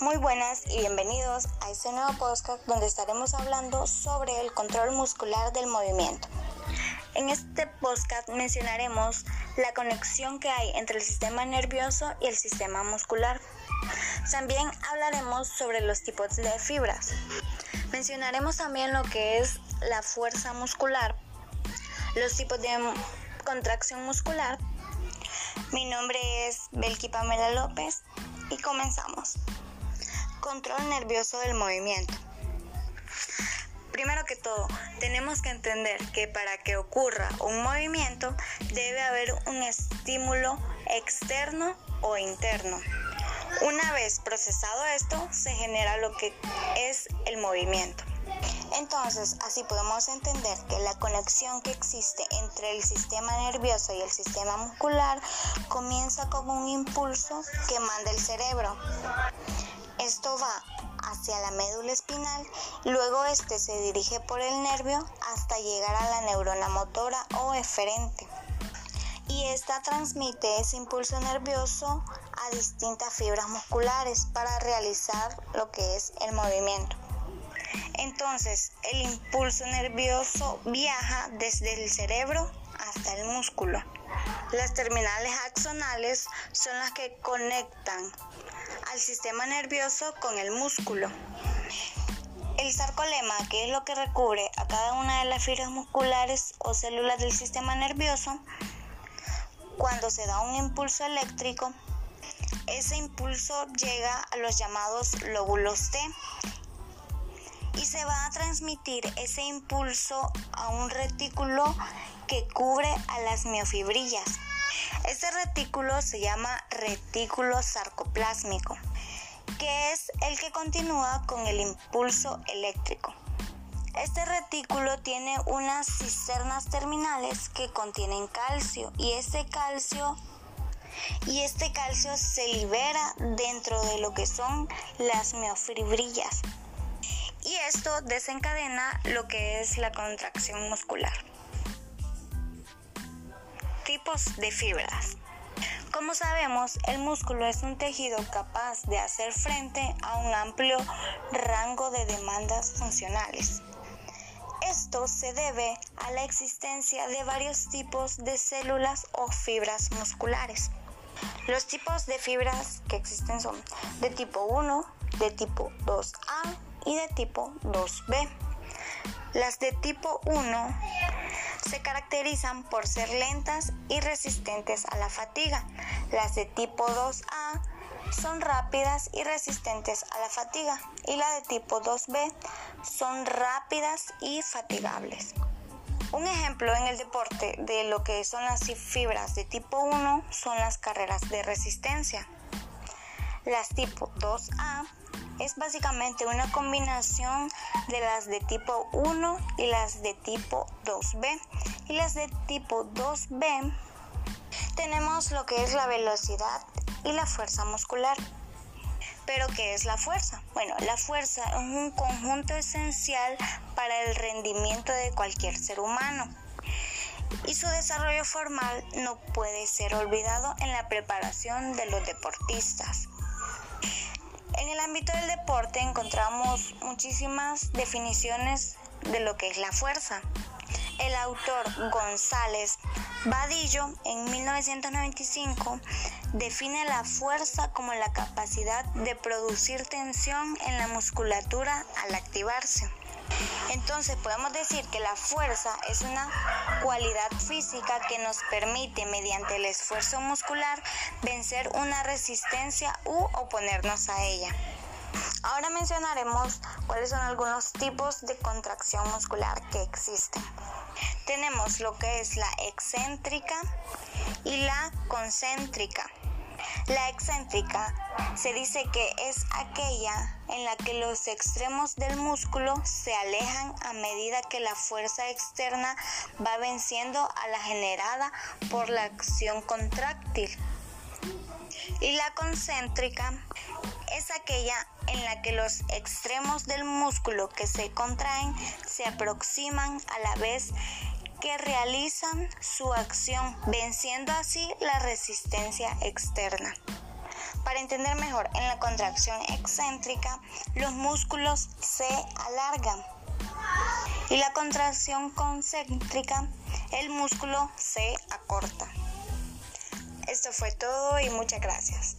Muy buenas y bienvenidos a este nuevo podcast donde estaremos hablando sobre el control muscular del movimiento. En este podcast mencionaremos la conexión que hay entre el sistema nervioso y el sistema muscular. También hablaremos sobre los tipos de fibras. Mencionaremos también lo que es la fuerza muscular, los tipos de contracción muscular. Mi nombre es Belki Pamela López y comenzamos. Control nervioso del movimiento. Primero que todo, tenemos que entender que para que ocurra un movimiento debe haber un estímulo externo o interno. Una vez procesado esto, se genera lo que es el movimiento. Entonces, así podemos entender que la conexión que existe entre el sistema nervioso y el sistema muscular comienza con un impulso que manda el cerebro. Esto va hacia la médula espinal, luego este se dirige por el nervio hasta llegar a la neurona motora o eferente. Y esta transmite ese impulso nervioso a distintas fibras musculares para realizar lo que es el movimiento. Entonces, el impulso nervioso viaja desde el cerebro hasta el músculo. Las terminales axonales son las que conectan al sistema nervioso con el músculo. El sarcolema, que es lo que recubre a cada una de las fibras musculares o células del sistema nervioso, cuando se da un impulso eléctrico, ese impulso llega a los llamados lóbulos T y se va a transmitir ese impulso a un retículo que cubre a las miofibrillas. Este retículo se llama retículo sarcoplásmico, que es el que continúa con el impulso eléctrico. Este retículo tiene unas cisternas terminales que contienen calcio y este calcio y este calcio se libera dentro de lo que son las miofibrillas. Y esto desencadena lo que es la contracción muscular tipos de fibras. Como sabemos, el músculo es un tejido capaz de hacer frente a un amplio rango de demandas funcionales. Esto se debe a la existencia de varios tipos de células o fibras musculares. Los tipos de fibras que existen son de tipo 1, de tipo 2A y de tipo 2B. Las de tipo 1 se caracterizan por ser lentas y resistentes a la fatiga. Las de tipo 2A son rápidas y resistentes a la fatiga y la de tipo 2B son rápidas y fatigables. Un ejemplo en el deporte de lo que son las fibras de tipo 1 son las carreras de resistencia. Las tipo 2A es básicamente una combinación de las de tipo 1 y las de tipo 2B. Y las de tipo 2B tenemos lo que es la velocidad y la fuerza muscular. ¿Pero qué es la fuerza? Bueno, la fuerza es un conjunto esencial para el rendimiento de cualquier ser humano y su desarrollo formal no puede ser olvidado en la preparación de los deportistas. En el ámbito del deporte encontramos muchísimas definiciones de lo que es la fuerza. El autor González Vadillo en 1995 define la fuerza como la capacidad de producir tensión en la musculatura al activarse. Entonces podemos decir que la fuerza es una cualidad física que nos permite mediante el esfuerzo muscular vencer una resistencia u oponernos a ella. Ahora mencionaremos cuáles son algunos tipos de contracción muscular que existen. Tenemos lo que es la excéntrica y la concéntrica. La excéntrica se dice que es aquella en la que los extremos del músculo se alejan a medida que la fuerza externa va venciendo a la generada por la acción contráctil. Y la concéntrica es aquella en la que los extremos del músculo que se contraen se aproximan a la vez que realizan su acción, venciendo así la resistencia externa. Para entender mejor, en la contracción excéntrica los músculos se alargan y la contracción concéntrica el músculo se acorta. Esto fue todo y muchas gracias.